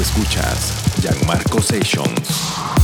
Escuchas Gianmarco Sessions.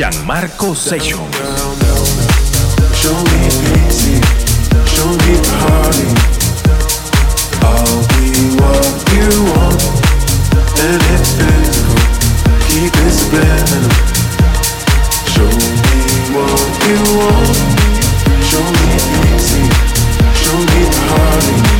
Gianmarco Sessions. Show me show me party. I'll be what you want, and it's physical. Keep it subliminal. Show me what you want. Show me show me party.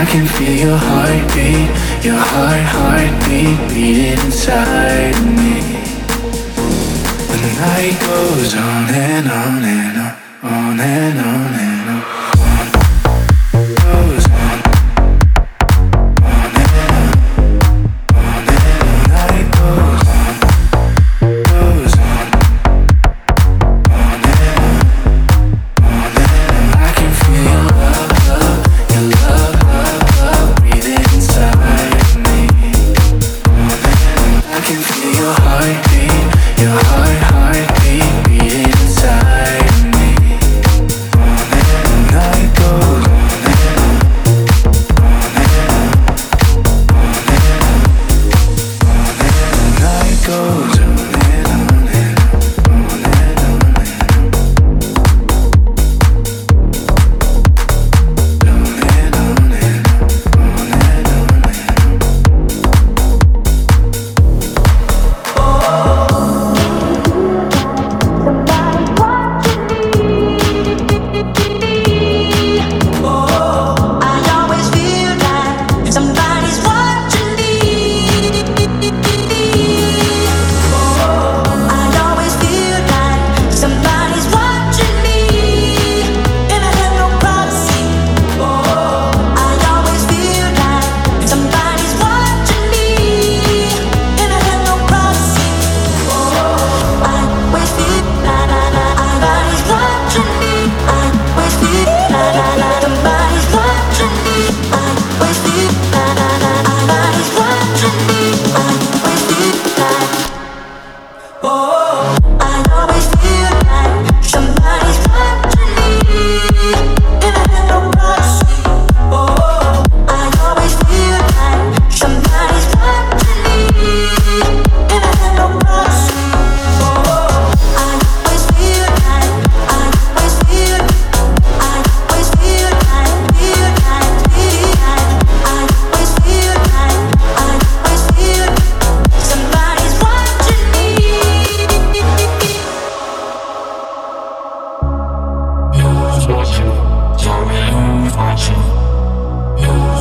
I can feel your heartbeat, your heart, heartbeat beating inside me. The night goes on and on and on, on and on and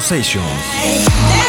Sessions.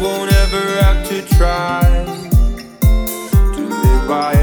Won't ever have to try to live by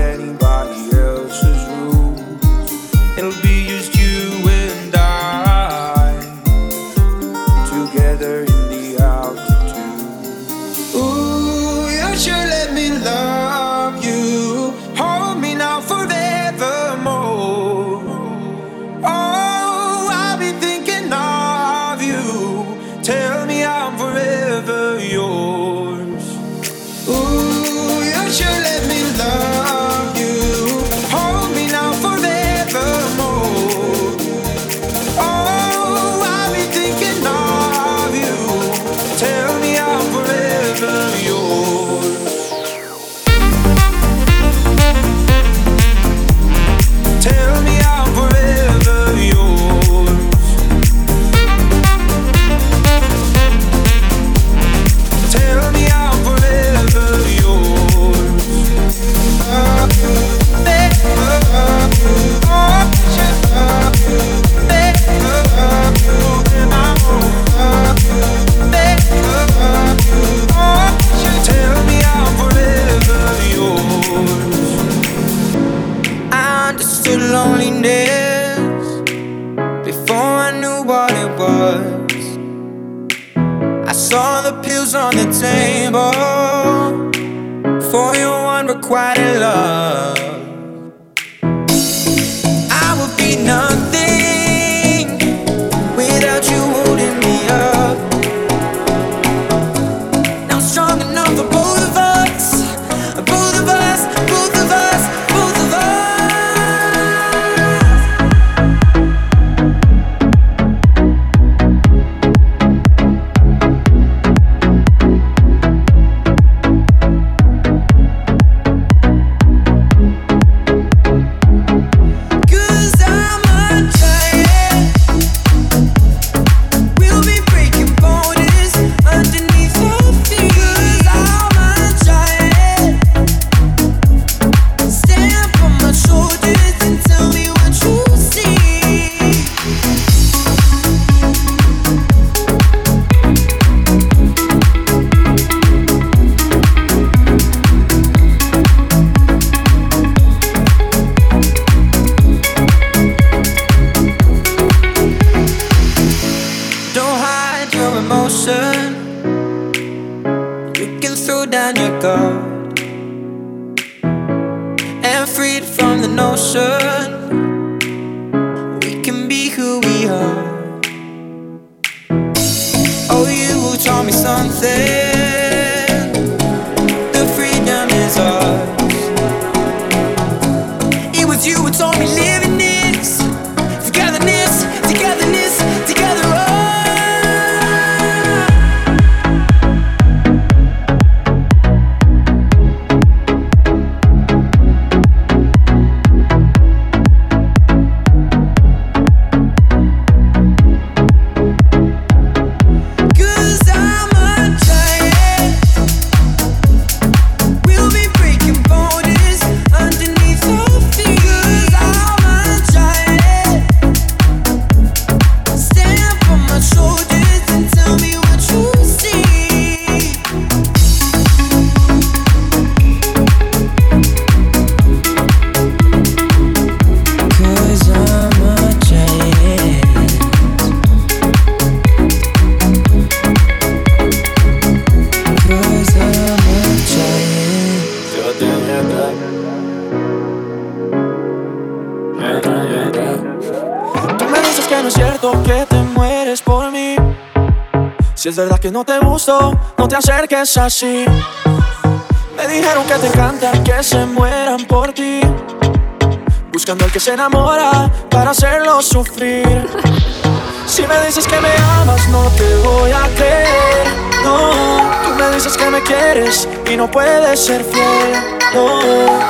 verdad que no te gusto, no te acerques así. Me dijeron que te encanta que se mueran por ti. Buscando al que se enamora para hacerlo sufrir. Si me dices que me amas, no te voy a creer. No, tú me dices que me quieres y no puedes ser fiel. No,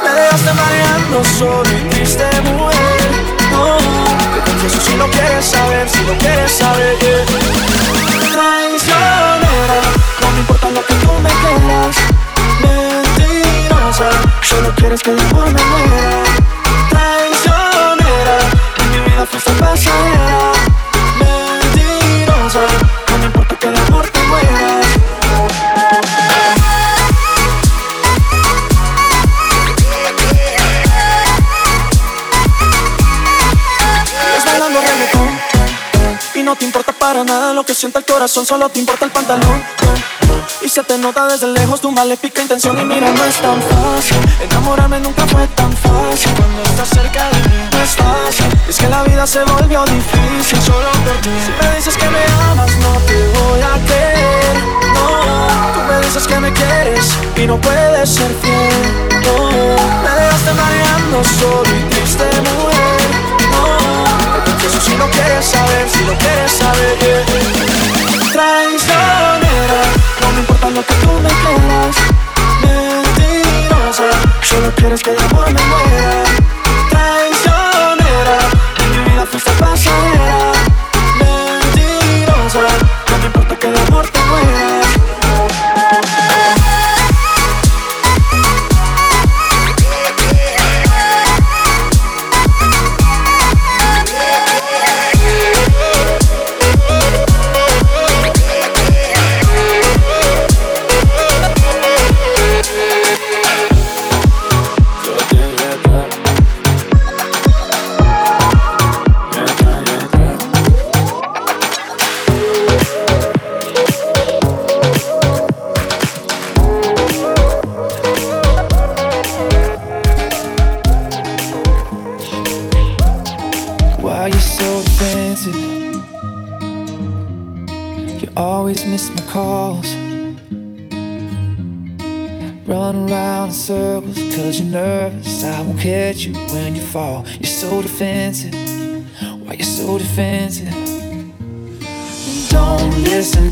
me dejaste mareando solo y triste, mujer. No, te confieso si lo quieres saber, si lo quieres saber. yeah. No me importa lo que tú me quieras. Mentirosa, solo quieres que de amor me muera. Traicionera, en mi vida fuiste pasajera. Sienta el corazón Solo te importa el pantalón. Y se te nota desde lejos tu maléfica intención. Y mira, no es tan fácil. Enamorarme nunca fue tan fácil. Cuando estás cerca de mí no es fácil. Es que la vida se volvió difícil. Solo por ti. Si me dices que me amas no te voy a creer No, tú me dices que me quieres Y no puedes ser fiel. No, me dejaste mareando solo y triste mujer. No, confieso si lo quieres saber Si lo quieres saber yeah. Traicionera. No me importa lo que tú me quieras. Mentirosa Solo quieres que de amor me muera. Traicionera En mi vida fuiste pasajera. Mentirosa No me importa que de amor te mueras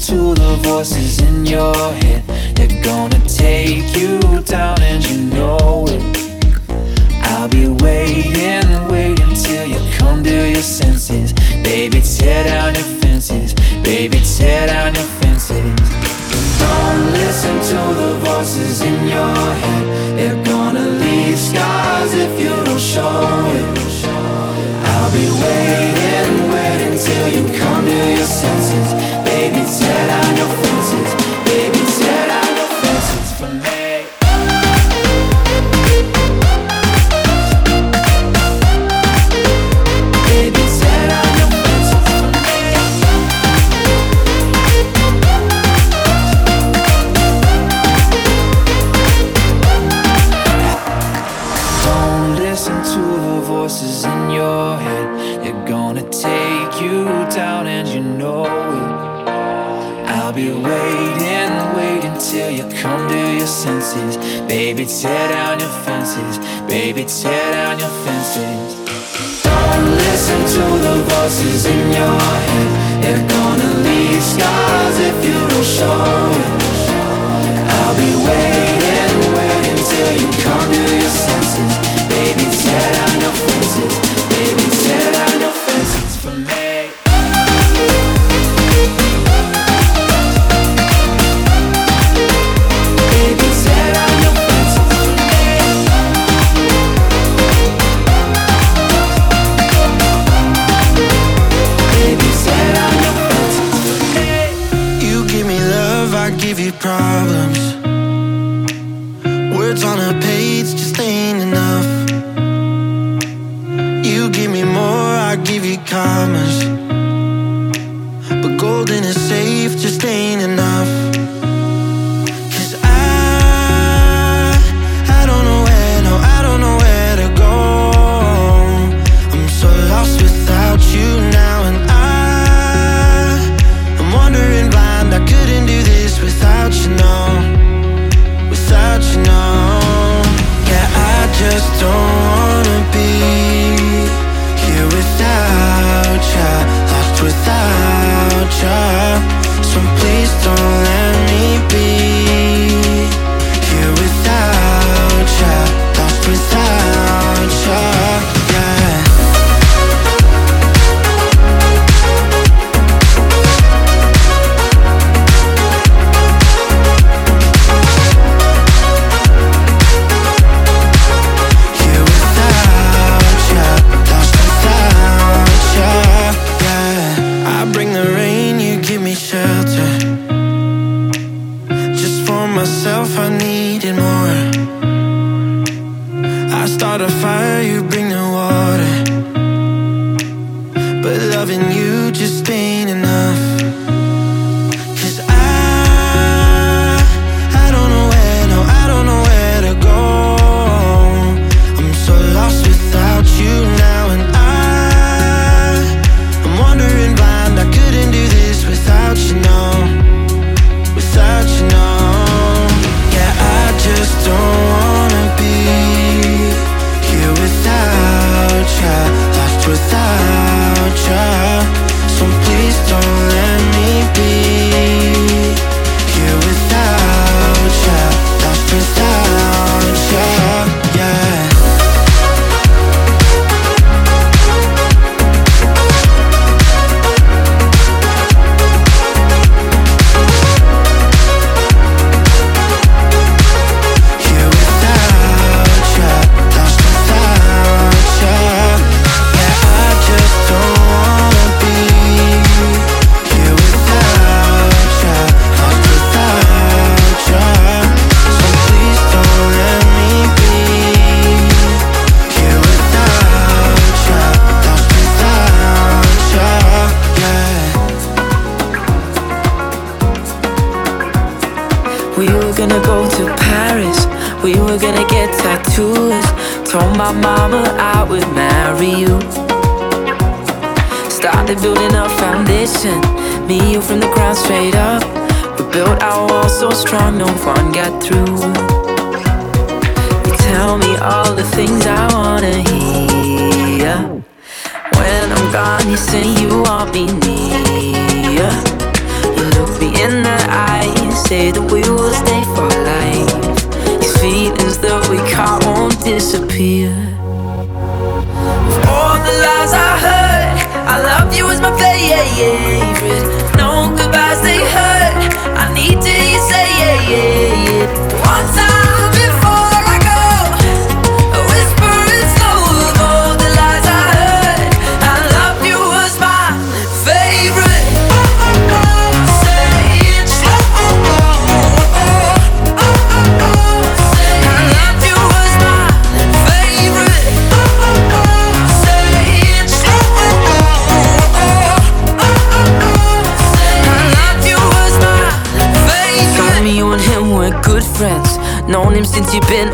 to the voices in your head. They're gonna take you down and you know it. I'll be waiting, waiting till you come to your senses. Baby, tear down your fences. Baby, tear down your fences. Don't listen to the voices in your head. They're gonna leave scars if you don't show it. I'll be waiting, waiting till you come to your senses.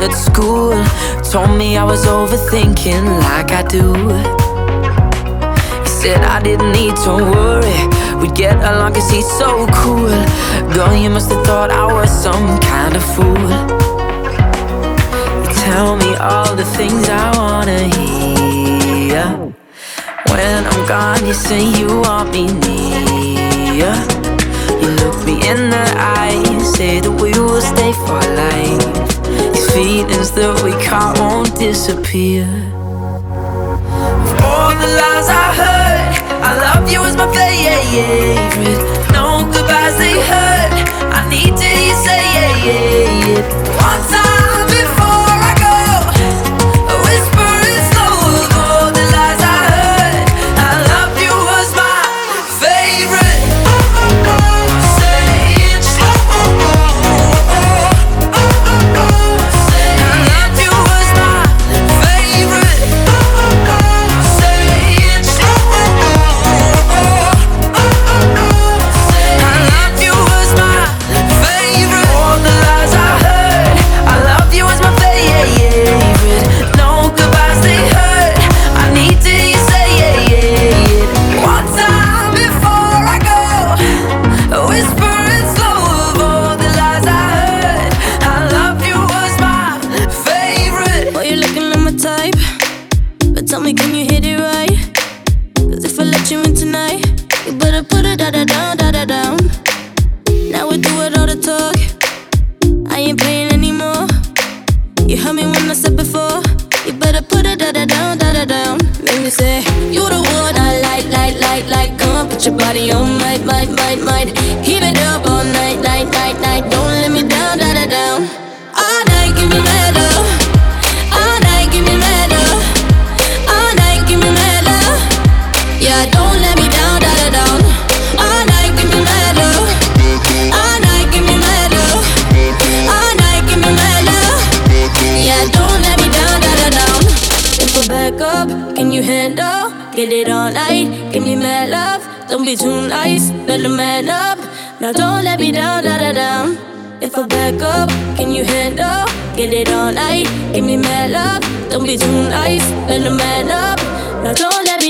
at school told me I was overthinking like I do. He said I didn't need to worry, we'd get along cause he's so cool. Girl, you must have thought I was some kind of fool. You tell me all the things I wanna hear. When I'm gone, you say you want me near. You look me in the eye, say that we will stay for life feelings that we caught won't disappear. Of all the lies I heard, I love you as my favorite. No goodbyes they hurt. I need to hear you say it one time. You heard me when I said before. You better put it da da down, da da down. Make me say you the one I like, like, like, like. Come on, put your body on, might, might, might, might. Keep it up all night. night be too nice, let a man up. Now don't let me down, da da da. If I back up, can you handle? Get it all night, give me mad love. Don't be too nice, let a man up. Now don't let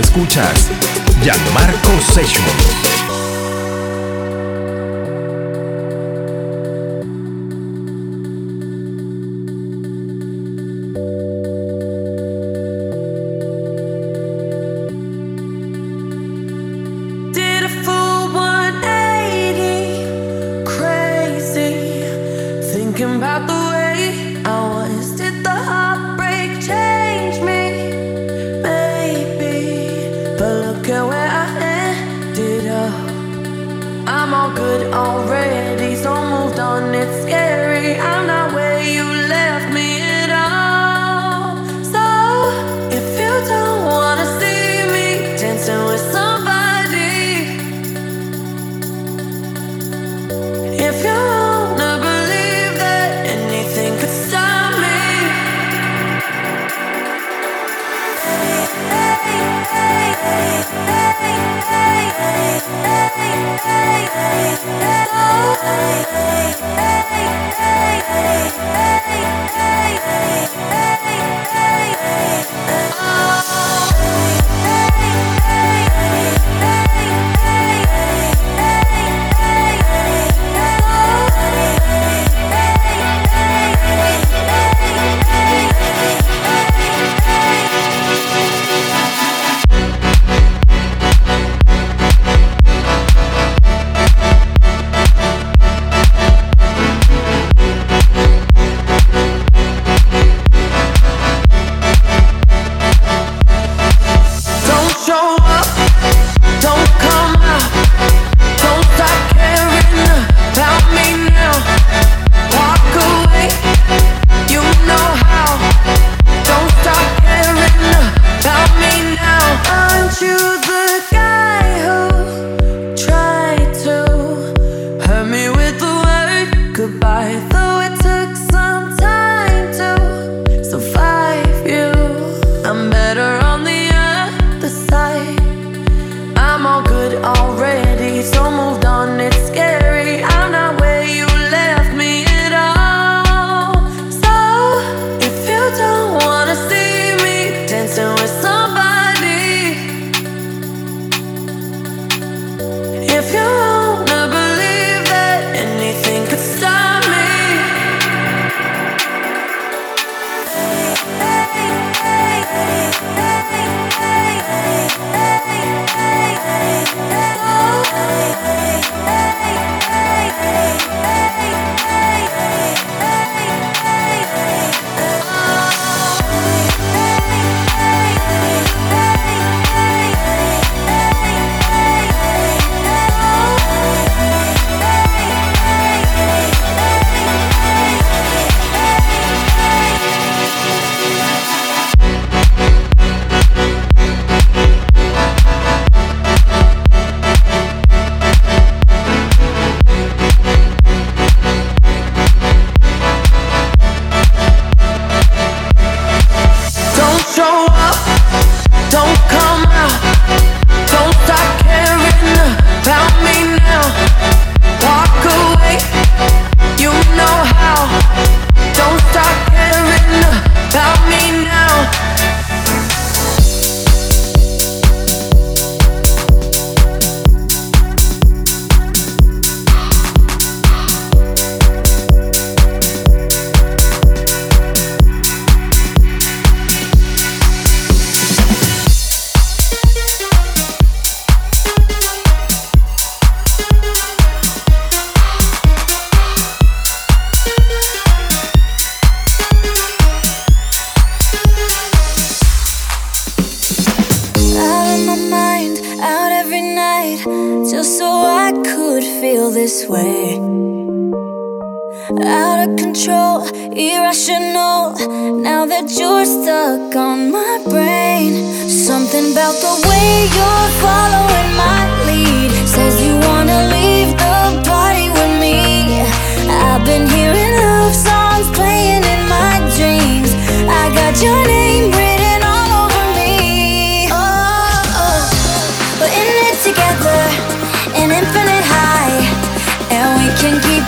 escuchas Gianmarco Sessions.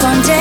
Can keep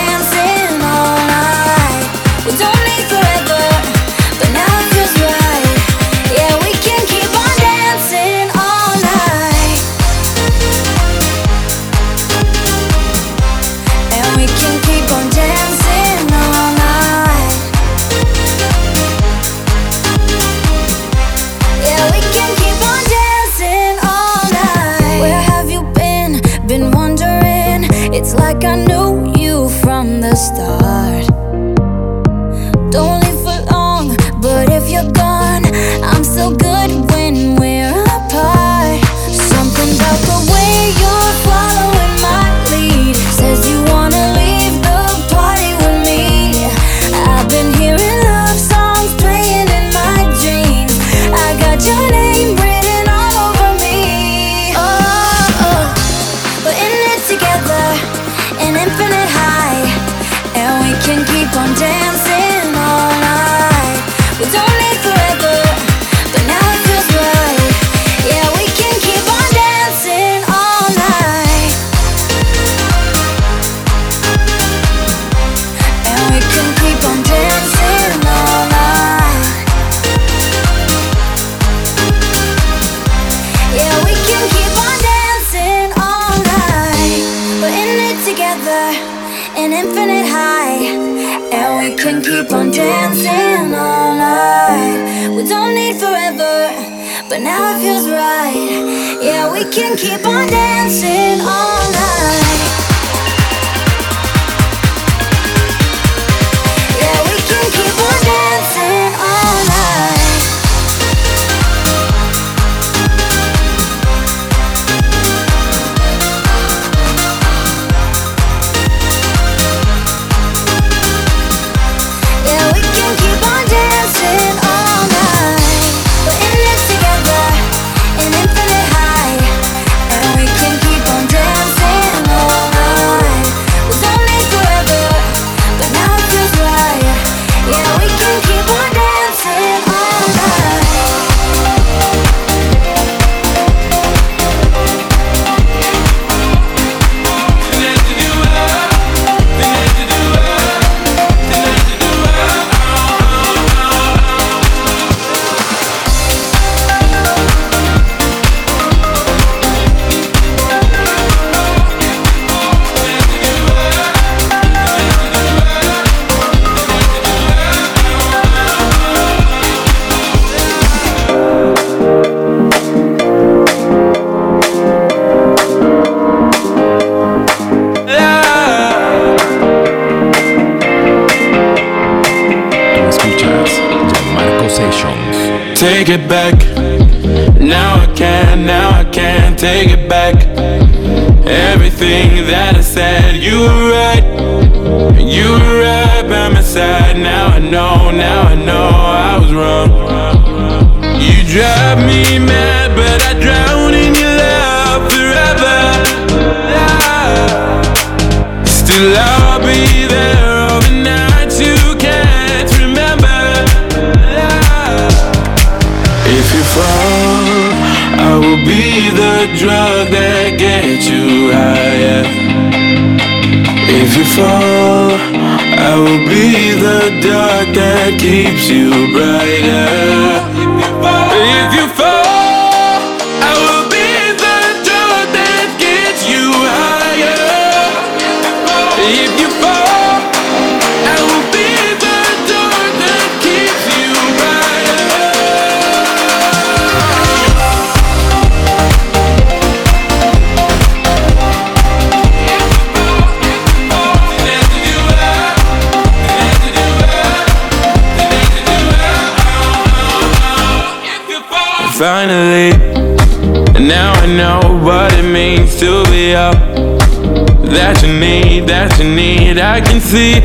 made that you need. I can see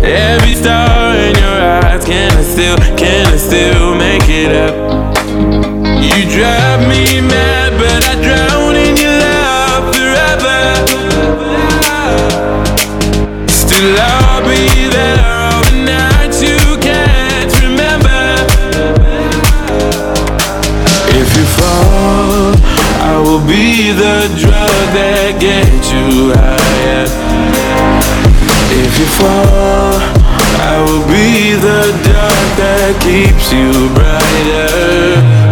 every star in your eyes. Can I still, can I still make it up? You drive me mad, but I drown in your love forever. Still, I'll be there all the nights you can't remember. If you fall, I will be the drug that gets you high fall I will be the dark that keeps you brighter.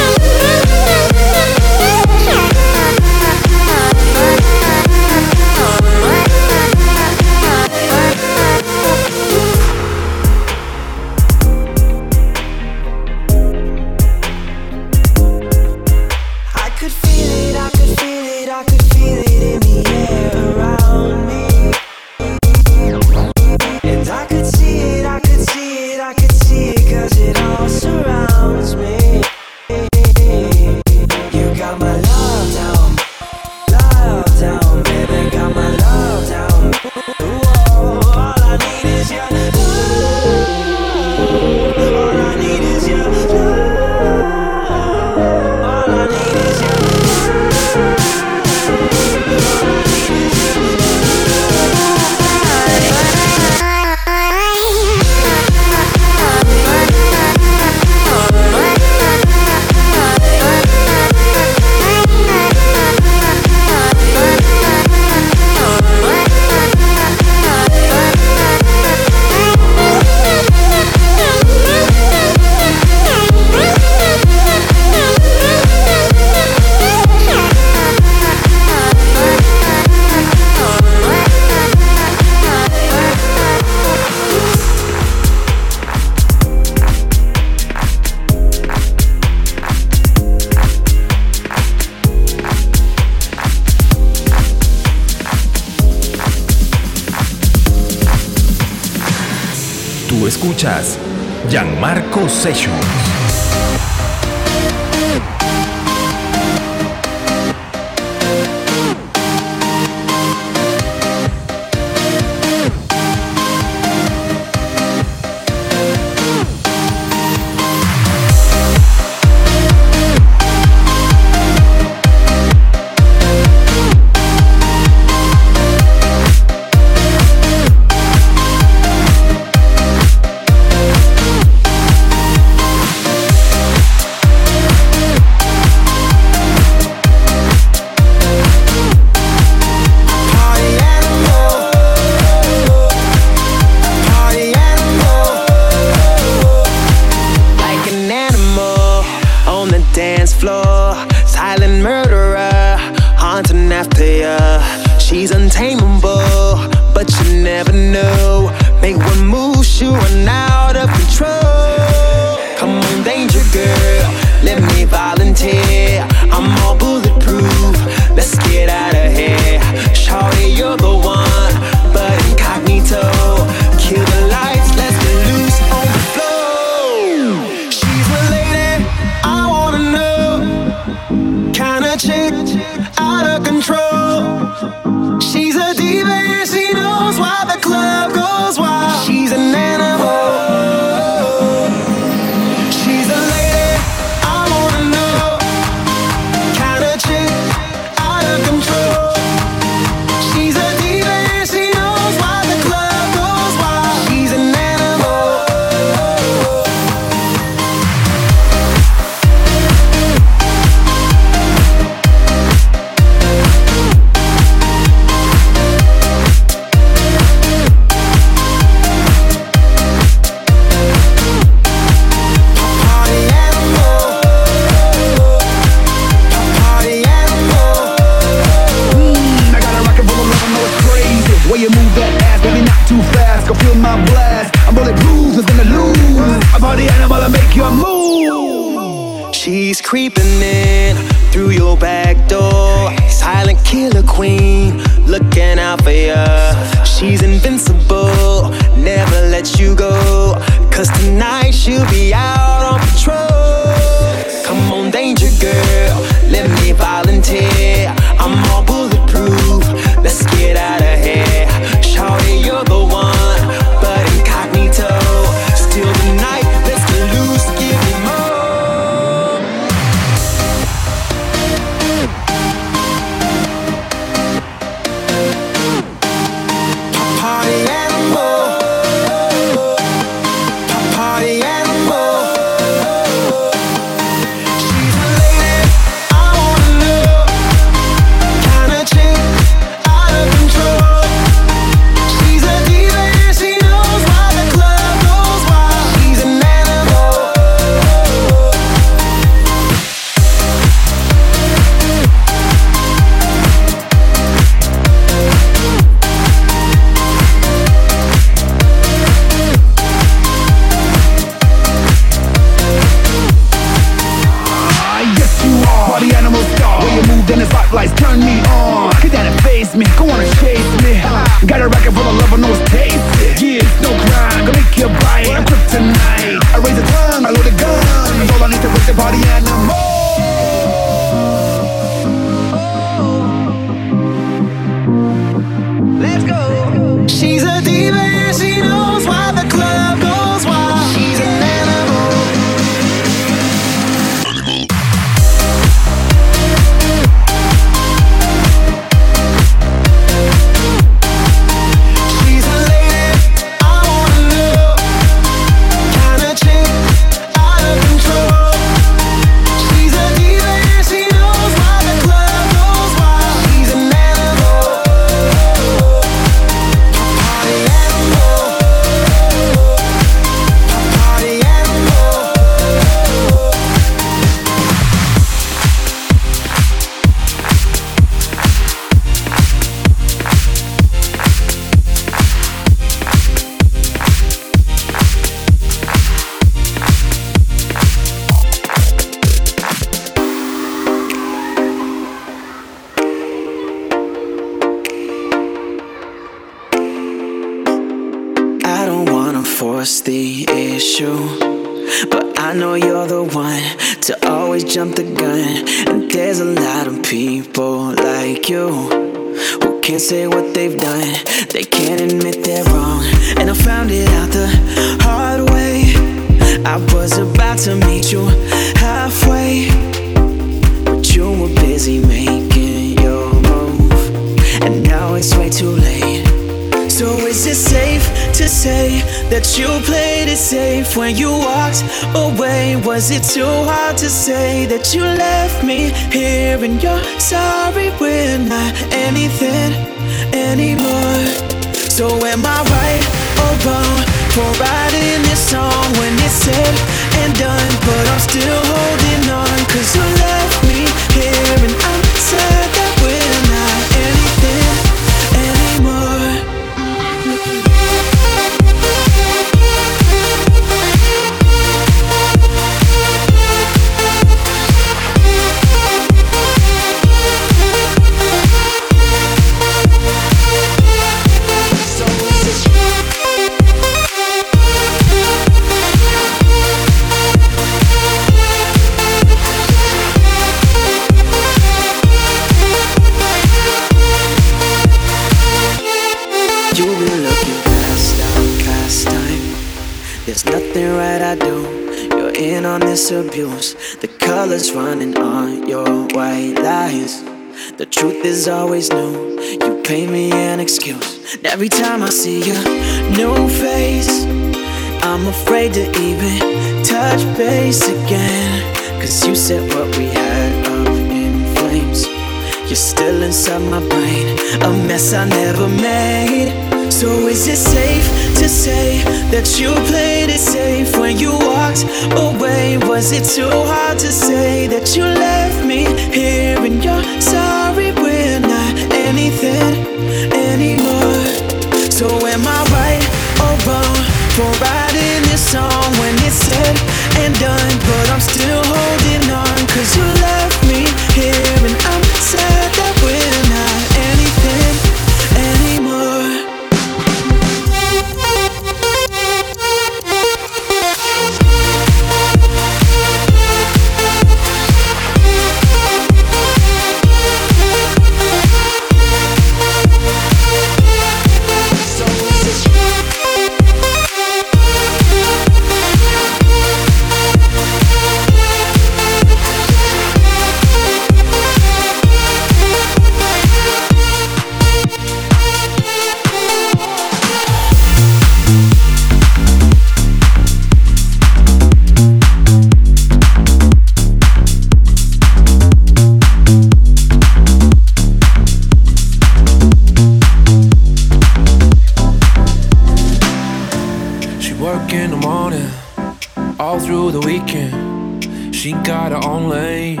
She got her own lane.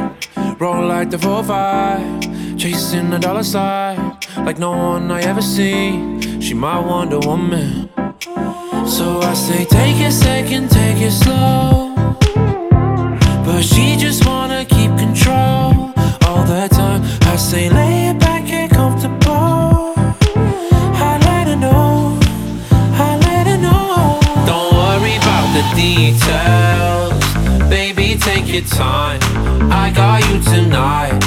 Roll like the 4 5. Chasing the dollar side. Like no one I ever see. She my Wonder Woman. So I say, take it second, take it slow. But she just wanna keep control all the time. I say, your time. I got you tonight.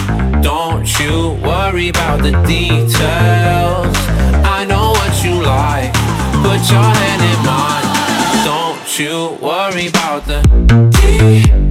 Don't you worry about the details. I know what you like. Put your hand in mine. Don't you worry about the details.